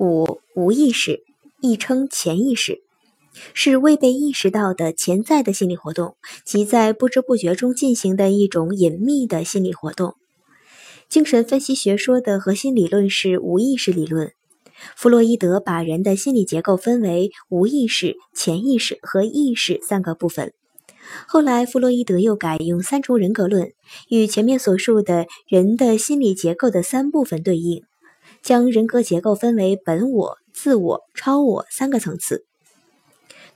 五无意识，亦称潜意识，是未被意识到的潜在的心理活动，即在不知不觉中进行的一种隐秘的心理活动。精神分析学说的核心理论是无意识理论。弗洛伊德把人的心理结构分为无意识、潜意识和意识三个部分。后来，弗洛伊德又改用三重人格论，与前面所述的人的心理结构的三部分对应，将人格结构分为本我、自我、超我三个层次。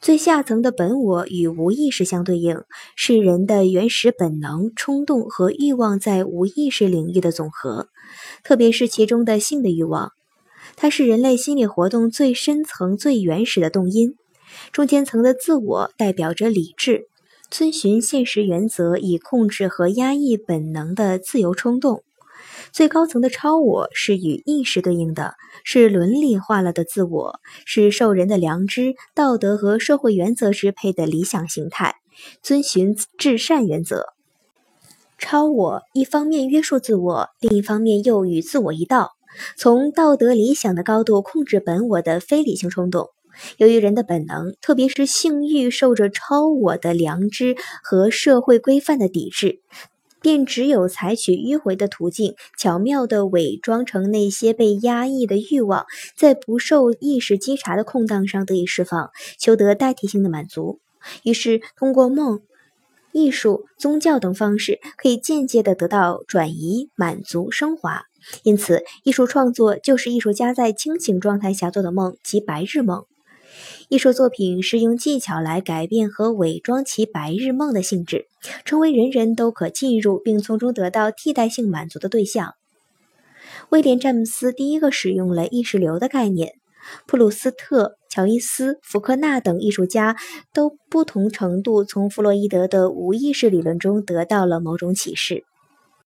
最下层的本我与无意识相对应，是人的原始本能、冲动和欲望在无意识领域的总和，特别是其中的性的欲望。它是人类心理活动最深层、最原始的动因。中间层的自我代表着理智。遵循现实原则以控制和压抑本能的自由冲动，最高层的超我是与意识对应的，是伦理化了的自我，是受人的良知、道德和社会原则支配的理想形态，遵循至善原则。超我一方面约束自我，另一方面又与自我一道，从道德理想的高度控制本我的非理性冲动。由于人的本能，特别是性欲，受着超我的良知和社会规范的抵制，便只有采取迂回的途径，巧妙地伪装成那些被压抑的欲望，在不受意识稽查的空档上得以释放，求得代替性的满足。于是，通过梦、艺术、宗教等方式，可以间接地得到转移、满足、升华。因此，艺术创作就是艺术家在清醒状态下做的梦，即白日梦。艺术作品是用技巧来改变和伪装其白日梦的性质，成为人人都可进入并从中得到替代性满足的对象。威廉·詹姆斯第一个使用了意识流的概念，普鲁斯特、乔伊斯、福克纳等艺术家都不同程度从弗洛伊德的无意识理论中得到了某种启示。